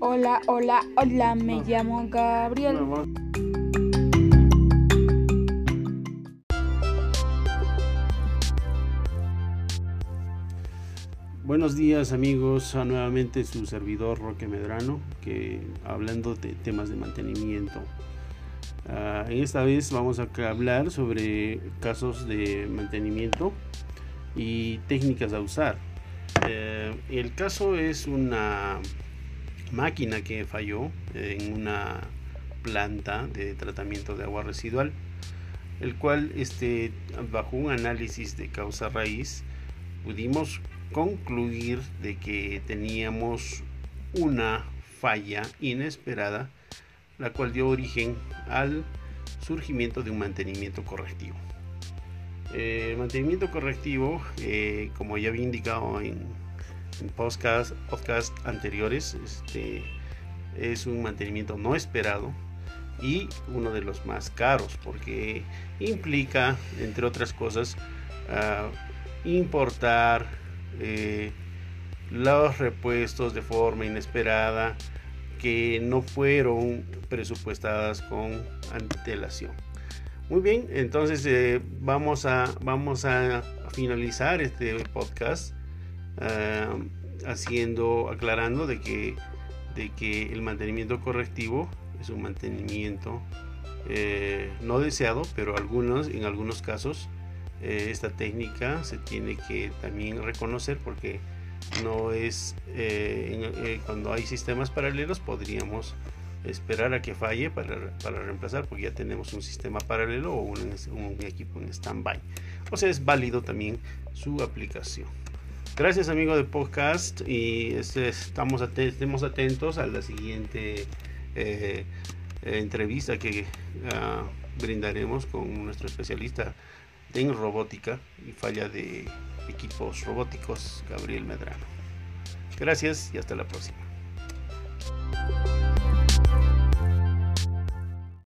Hola, hola, hola, me llamo Gabriel. Buenos días amigos, a nuevamente su servidor Roque Medrano, que hablando de temas de mantenimiento. Ah, en esta vez vamos a hablar sobre casos de mantenimiento y técnicas a usar. Eh, el caso es una máquina que falló en una planta de tratamiento de agua residual, el cual este, bajo un análisis de causa raíz pudimos concluir de que teníamos una falla inesperada, la cual dio origen al surgimiento de un mantenimiento correctivo. El mantenimiento correctivo, eh, como ya había indicado en podcast, podcast anteriores, este, es un mantenimiento no esperado y uno de los más caros porque implica, entre otras cosas, uh, importar eh, los repuestos de forma inesperada que no fueron presupuestadas con antelación. Muy bien, entonces eh, vamos, a, vamos a finalizar este podcast uh, haciendo, aclarando de que, de que el mantenimiento correctivo es un mantenimiento eh, no deseado, pero algunos, en algunos casos eh, esta técnica se tiene que también reconocer porque no es eh, cuando hay sistemas paralelos podríamos esperar a que falle para, para, reemplazar porque ya tenemos un sistema paralelo o un, un equipo en stand-by. O sea es válido también su aplicación gracias amigo de podcast y este, estamos estemos atentos a la siguiente eh, entrevista que uh, brindaremos con nuestro especialista en robótica y falla de equipos robóticos Gabriel Medrano. Gracias y hasta la próxima.